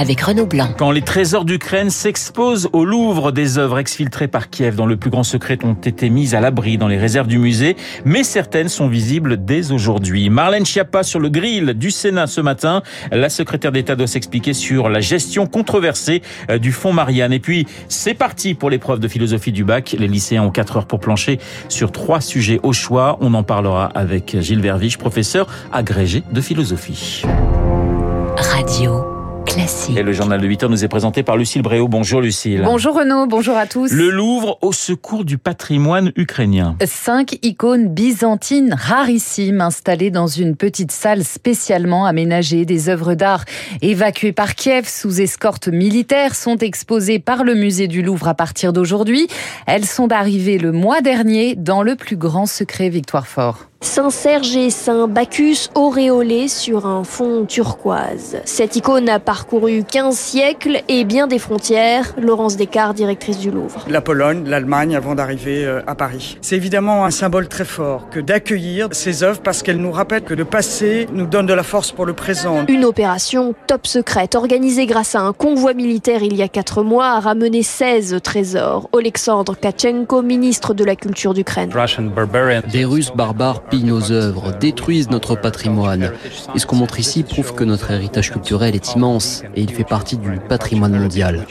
avec Renaud Blanc. Quand les trésors d'Ukraine s'exposent au Louvre, des œuvres exfiltrées par Kiev dans le plus grand secret ont été mises à l'abri dans les réserves du musée, mais certaines sont visibles dès aujourd'hui. Marlène Schiappa sur le grill du Sénat ce matin. La secrétaire d'État doit s'expliquer sur la gestion controversée euh, du fonds Marianne. Et puis, c'est parti pour l'épreuve de philosophie du bac. Les lycéens ont 4 heures pour plancher sur trois sujets au choix. On en parlera avec Gilles Verviche, professeur agrégé de philosophie. Radio. Classique. Et le journal de 8 heures nous est présenté par Lucille Bréau. Bonjour Lucille. Bonjour Renaud, bonjour à tous. Le Louvre au secours du patrimoine ukrainien. Cinq icônes byzantines rarissimes installées dans une petite salle spécialement aménagée. Des œuvres d'art évacuées par Kiev sous escorte militaire sont exposées par le musée du Louvre à partir d'aujourd'hui. Elles sont arrivées le mois dernier dans le plus grand secret Victoire Fort. Saint Serge et Saint Bacchus auréolés sur un fond turquoise. Cette icône a parcouru 15 siècles et bien des frontières. Laurence Descartes, directrice du Louvre. La Pologne, l'Allemagne avant d'arriver euh, à Paris. C'est évidemment un symbole très fort que d'accueillir ces œuvres parce qu'elles nous rappellent que le passé nous donne de la force pour le présent. Une opération top secrète organisée grâce à un convoi militaire il y a 4 mois a ramené 16 trésors. Alexandre Kachenko, ministre de la Culture d'Ukraine. Des Russes barbares pillent nos œuvres, détruisent notre patrimoine. Et ce qu'on montre ici prouve que notre héritage culturel est immense et il fait partie du patrimoine mondial.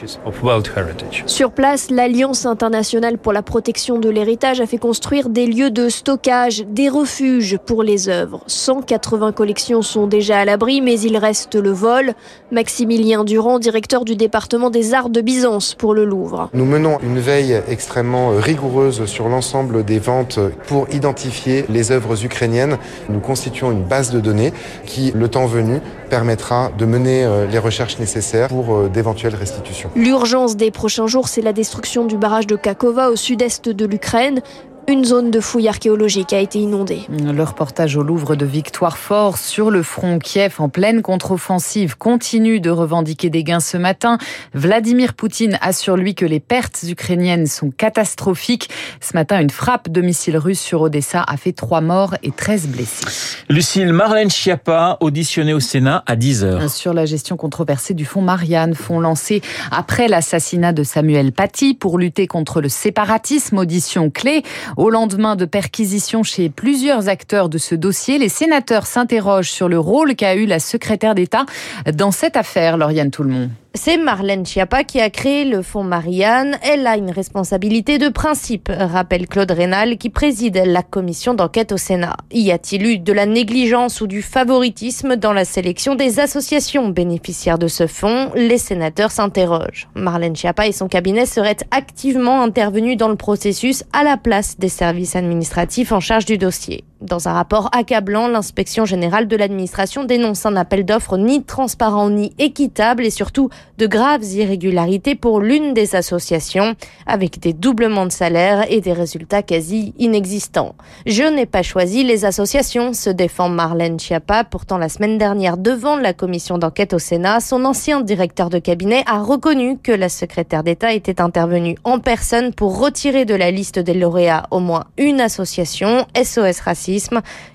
Sur place, l'Alliance internationale pour la protection de l'héritage a fait construire des lieux de stockage, des refuges pour les œuvres. 180 collections sont déjà à l'abri, mais il reste le vol. Maximilien Durand, directeur du département des arts de Byzance pour le Louvre. Nous menons une veille extrêmement rigoureuse sur l'ensemble des ventes pour identifier les œuvres ukrainiennes. Nous constituons une base de données qui, le temps venu, permettra de mener euh, les recherches nécessaires pour euh, d'éventuelles restitutions. L'urgence des prochains jours, c'est la destruction du barrage de Kakova au sud-est de l'Ukraine. Une zone de fouilles archéologiques a été inondée. Le reportage au Louvre de Victoire Fort sur le front Kiev en pleine contre-offensive continue de revendiquer des gains ce matin. Vladimir Poutine assure lui que les pertes ukrainiennes sont catastrophiques. Ce matin, une frappe de missiles russes sur Odessa a fait 3 morts et 13 blessés. Lucille Marlène Schiappa, auditionnée au Sénat à 10h. Sur la gestion controversée du fonds Marianne, fonds lancé après l'assassinat de Samuel Paty pour lutter contre le séparatisme, audition clé. Au lendemain de perquisitions chez plusieurs acteurs de ce dossier, les sénateurs s'interrogent sur le rôle qu'a eu la secrétaire d'État dans cette affaire, Lauriane Toulmont. C'est Marlène Schiappa qui a créé le fonds Marianne. Elle a une responsabilité de principe, rappelle Claude Rénal, qui préside la commission d'enquête au Sénat. Y a-t-il eu de la négligence ou du favoritisme dans la sélection des associations bénéficiaires de ce fonds? Les sénateurs s'interrogent. Marlène Schiappa et son cabinet seraient activement intervenus dans le processus à la place des services administratifs en charge du dossier. Dans un rapport accablant, l'inspection générale de l'administration dénonce un appel d'offres ni transparent ni équitable et surtout de graves irrégularités pour l'une des associations, avec des doublements de salaire et des résultats quasi inexistants. Je n'ai pas choisi les associations, se défend Marlène Schiappa. Pourtant, la semaine dernière, devant la commission d'enquête au Sénat, son ancien directeur de cabinet a reconnu que la secrétaire d'État était intervenue en personne pour retirer de la liste des lauréats au moins une association, SOS Racisme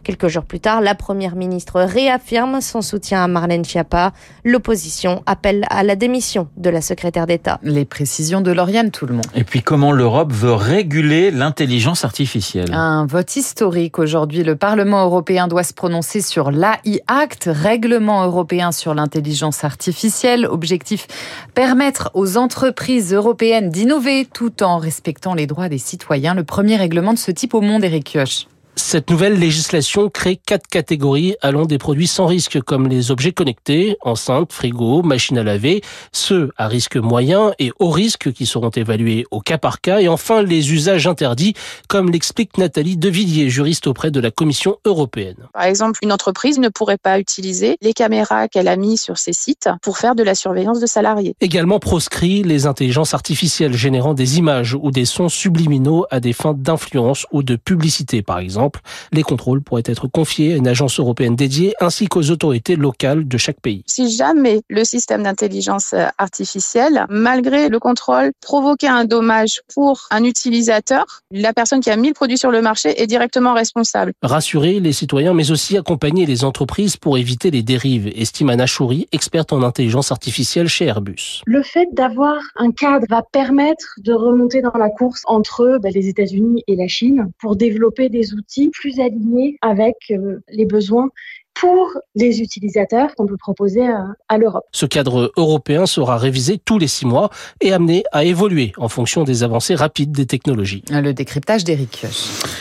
Quelques jours plus tard, la première ministre réaffirme son soutien à Marlène Schiappa. L'opposition appelle à la démission de la secrétaire d'État. Les précisions de Lauriane Tout-le-Monde. Et puis comment l'Europe veut réguler l'intelligence artificielle? Un vote historique aujourd'hui. Le Parlement européen doit se prononcer sur l'AI Act, règlement européen sur l'intelligence artificielle. Objectif permettre aux entreprises européennes d'innover tout en respectant les droits des citoyens. Le premier règlement de ce type au monde, Eric Kioch. Cette nouvelle législation crée quatre catégories allant des produits sans risque comme les objets connectés, enceintes, frigo, machines à laver, ceux à risque moyen et haut risque qui seront évalués au cas par cas et enfin les usages interdits comme l'explique Nathalie Devilliers, juriste auprès de la Commission européenne. Par exemple, une entreprise ne pourrait pas utiliser les caméras qu'elle a mis sur ses sites pour faire de la surveillance de salariés. Également proscrit les intelligences artificielles générant des images ou des sons subliminaux à des fins d'influence ou de publicité par exemple exemple. Les contrôles pourraient être confiés à une agence européenne dédiée ainsi qu'aux autorités locales de chaque pays. Si jamais le système d'intelligence artificielle, malgré le contrôle, provoquait un dommage pour un utilisateur, la personne qui a mis le produit sur le marché est directement responsable. Rassurer les citoyens, mais aussi accompagner les entreprises pour éviter les dérives, estime Anna Chouri, experte en intelligence artificielle chez Airbus. Le fait d'avoir un cadre va permettre de remonter dans la course entre bah, les États-Unis et la Chine pour développer des outils plus alignés avec euh, les besoins pour les utilisateurs qu'on peut proposer à, à l'Europe. Ce cadre européen sera révisé tous les six mois et amené à évoluer en fonction des avancées rapides des technologies. Le décryptage d'Éric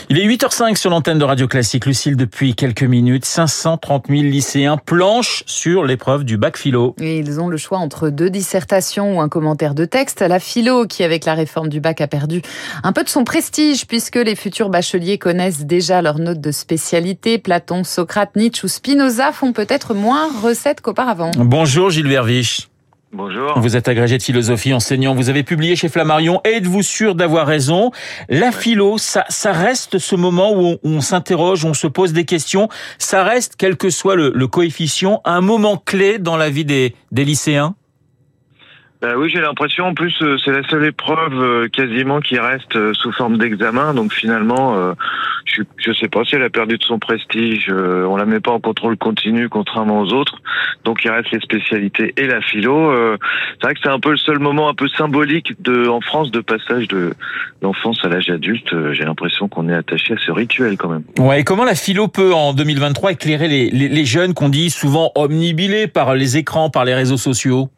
Il est 8h05 sur l'antenne de Radio Classique. Lucille, depuis quelques minutes, 530 000 lycéens planchent sur l'épreuve du bac philo. Et ils ont le choix entre deux dissertations ou un commentaire de texte. La philo, qui avec la réforme du bac a perdu un peu de son prestige puisque les futurs bacheliers connaissent déjà leurs notes de spécialité. Platon, Socrate, Nietzsche ou Spinoza font peut-être moins recettes qu'auparavant. Bonjour Gilles Verviche. Bonjour. Vous êtes agrégé de philosophie, enseignant. Vous avez publié chez Flammarion. Êtes-vous sûr d'avoir raison? La philo, ça, ça reste ce moment où on, on s'interroge, on se pose des questions. Ça reste, quel que soit le, le coefficient, un moment clé dans la vie des, des lycéens? Bah oui, j'ai l'impression. En plus, euh, c'est la seule épreuve euh, quasiment qui reste euh, sous forme d'examen. Donc finalement, je, je sais pas si elle a perdu de son prestige. on la met pas en contrôle continu, contrairement aux autres. Donc il reste les spécialités et la philo. c'est vrai que c'est un peu le seul moment un peu symbolique de en France de passage de l'enfance à l'âge adulte. j'ai l'impression qu'on est attaché à ce rituel quand même. Ouais. Et comment la philo peut en 2023 éclairer les, les, les jeunes qu'on dit souvent omnibilés par les écrans, par les réseaux sociaux?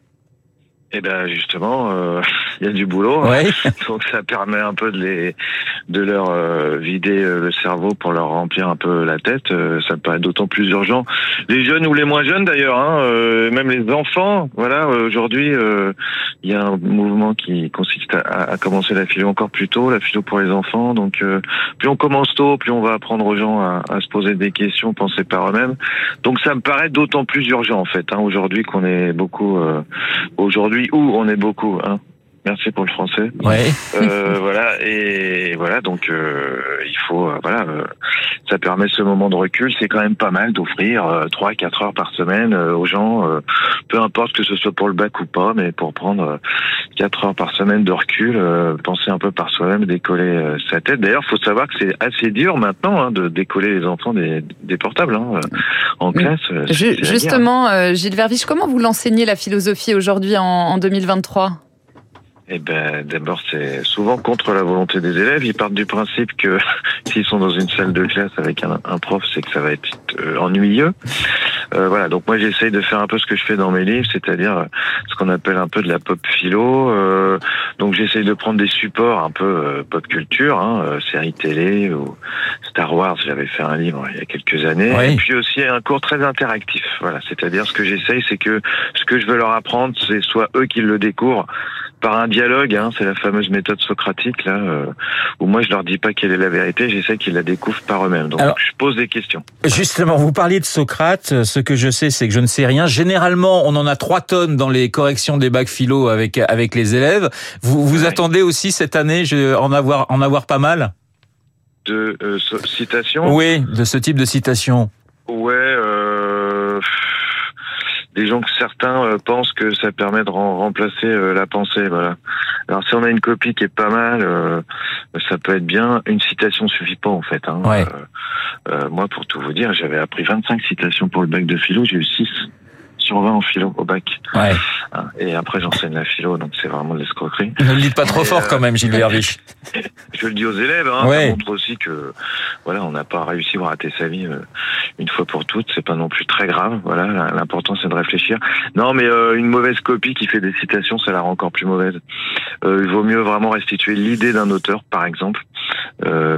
Eh ben justement, euh, il y a du boulot, ouais. donc ça permet un peu de les, de leur euh, vider euh, le cerveau pour leur remplir un peu la tête. Euh, ça me paraît d'autant plus urgent. Les jeunes ou les moins jeunes d'ailleurs, hein, euh, même les enfants. Voilà, aujourd'hui, il y a un mouvement qui consiste à, à, commencer la philo encore plus tôt, la philo pour les enfants. Donc plus on commence tôt, plus on va apprendre aux gens à, à se poser des questions, penser par eux-mêmes. Donc ça me paraît d'autant plus urgent en fait. Hein, aujourd'hui qu'on est beaucoup aujourd'hui où on est beaucoup. Hein. Merci pour le français. Ouais. Euh, voilà et voilà donc euh, il faut euh, voilà euh, ça permet ce moment de recul. C'est quand même pas mal d'offrir euh, trois quatre heures par semaine euh, aux gens, peu importe que ce soit pour le bac ou pas, mais pour prendre quatre heures par semaine de recul, penser un peu par soi-même, décoller sa tête. D'ailleurs, faut savoir que c'est assez dur maintenant hein, de décoller les enfants des, des portables hein, en classe. Je, justement, Gilles Verviche, comment vous l'enseignez la philosophie aujourd'hui en, en 2023 eh ben, d'abord, c'est souvent contre la volonté des élèves. Ils partent du principe que s'ils sont dans une salle de classe avec un, un prof, c'est que ça va être euh, ennuyeux. Euh, voilà. Donc moi, j'essaye de faire un peu ce que je fais dans mes livres, c'est-à-dire euh, ce qu'on appelle un peu de la pop philo. Euh, donc j'essaye de prendre des supports un peu euh, pop culture, hein, séries télé ou Star Wars. J'avais fait un livre il y a quelques années. Oui. Et puis aussi un cours très interactif. Voilà. C'est-à-dire ce que j'essaye, c'est que ce que je veux leur apprendre, c'est soit eux qui le découvrent par un dialogue, hein, c'est la fameuse méthode socratique là, euh, où moi je leur dis pas quelle est la vérité, j'essaie qu'ils la découvrent par eux-mêmes. Donc Alors, je pose des questions. Justement, vous parliez de Socrate. Ce que je sais, c'est que je ne sais rien. Généralement, on en a trois tonnes dans les corrections des bacs philo avec avec les élèves. Vous vous ouais. attendez aussi cette année je, en avoir en avoir pas mal? De euh, citations. Oui, de ce type de citation. Ouais. Des gens que certains euh, pensent que ça permet de remplacer euh, la pensée. Voilà. Alors si on a une copie qui est pas mal, euh, ça peut être bien. Une citation suffit pas en fait. Hein. Ouais. moi, pour tout vous dire, j'avais appris 25 citations pour le bac de philo, j'ai eu 6 sur 20 en philo au bac. Ouais. Et après, j'enseigne la philo, donc c'est vraiment de l'escroquerie. Ne le dites pas trop fort euh, quand même, Gilles Verviche. je le dis aux élèves, hein, ouais. ça montre aussi que voilà, on n'a pas réussi à rater sa vie euh, une fois pour toutes. C'est pas non plus très grave. Voilà, l'important c'est de réfléchir. Non, mais euh, une mauvaise copie qui fait des citations, ça la rend encore plus mauvaise. il vaut mieux vraiment restituer l'idée d'un auteur, par exemple,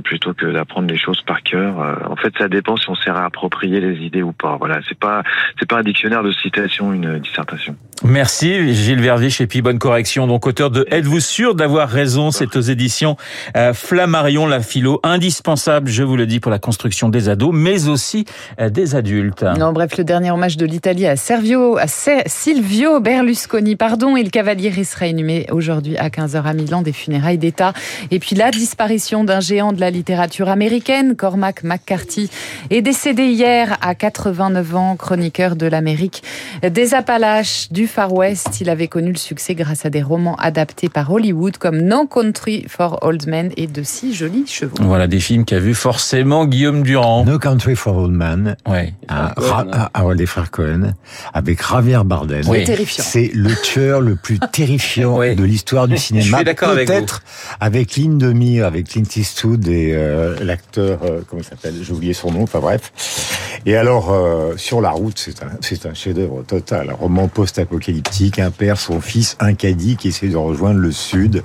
plutôt que d'apprendre les choses par cœur. en fait, ça dépend si on s'est réapproprié les idées ou pas. Voilà, c'est pas c'est pas un dictionnaire de citations, une dissertation. Merci Gilles Verviche et puis bonne correction. Donc auteur de Êtes-vous sûr d'avoir raison? C'est aux éditions euh, Flammarion, la philo indispensable, je vous le dis, pour la construction des ados, mais aussi euh, des adultes. Non, bref, le dernier hommage de l'Italie à Servio, à Silvio Berlusconi, pardon, et le cavalier sera inhumé aujourd'hui à 15h à Milan des funérailles d'État. Et puis la disparition d'un géant de la littérature américaine, Cormac McCarthy, est décédé hier à 89 ans, chroniqueur de l'Amérique des Appalaches, du Far West. Il avait connu le succès grâce à des romans adaptés par Hollywood comme No Country for Old Men et De si jolis chevaux. Voilà des films qu'a vu forcément Guillaume Durand. No Country for Old Men. Ouais. À, Harold et frères Cohen avec Javier Bardem. Oui. Terrifiant. C'est le tueur le plus terrifiant de l'histoire du cinéma. Je suis d'accord avec Peut-être avec Lynn Demire, avec Clint Eastwood et euh, l'acteur, euh, comment il s'appelle? J'ai oublié son nom. Enfin bref. Et alors, euh, sur la route, c'est un, c'est un chef-d'œuvre total. Un roman post-apocalyptique apocalyptique, un père, son fils, un caddie qui essaie de rejoindre le sud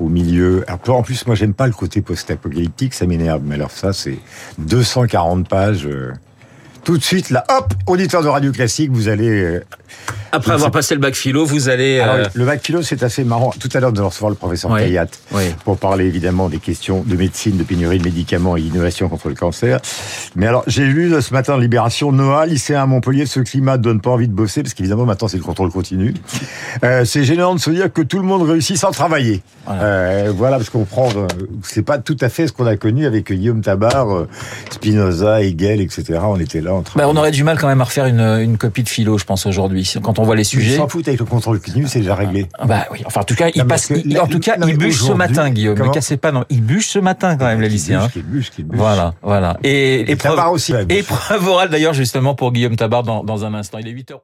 au milieu. en plus, moi, j'aime pas le côté post-apocalyptique, ça m'énerve. Mais alors ça, c'est 240 pages. Euh, tout de suite, là, hop, auditeur de Radio Classique, vous allez... Euh, Après avoir passé le bac philo, vous allez... Euh, le bac philo, c'est assez marrant. Tout à l'heure, nous allons recevoir le professeur oui. Kayat pour parler évidemment des questions de médecine, de pénurie de médicaments et d'innovation contre le cancer. Mais alors, j'ai lu ce matin Libération, Noah, lycéen à Montpellier, ce climat ne donne pas envie de bosser, parce qu'évidemment, maintenant, c'est le contrôle continu. Euh, c'est gênant de se dire que tout le monde réussit sans travailler. Voilà, euh, voilà parce qu'on prend... Euh, c'est pas tout à fait ce qu'on a connu avec Guillaume Tabar, Spinoza, Hegel, etc. On était là bah, on aurait du mal quand même à refaire une, une copie de philo, je pense aujourd'hui, quand on voit les sujets. S'en fout avec le contrôle continu, c'est déjà réglé. Bah oui. Enfin, en tout cas, il passe. Que, il, en tout cas, il bûche ce matin, Guillaume. Ne cassez pas, non. Il bûche ce matin quand même, les lycéens. Il bûche, il bûche. Voilà, voilà. Et, et, et épreuve, aussi. Épreuve orale d'ailleurs, justement pour Guillaume Tabar dans, dans un instant. Il est 8h11.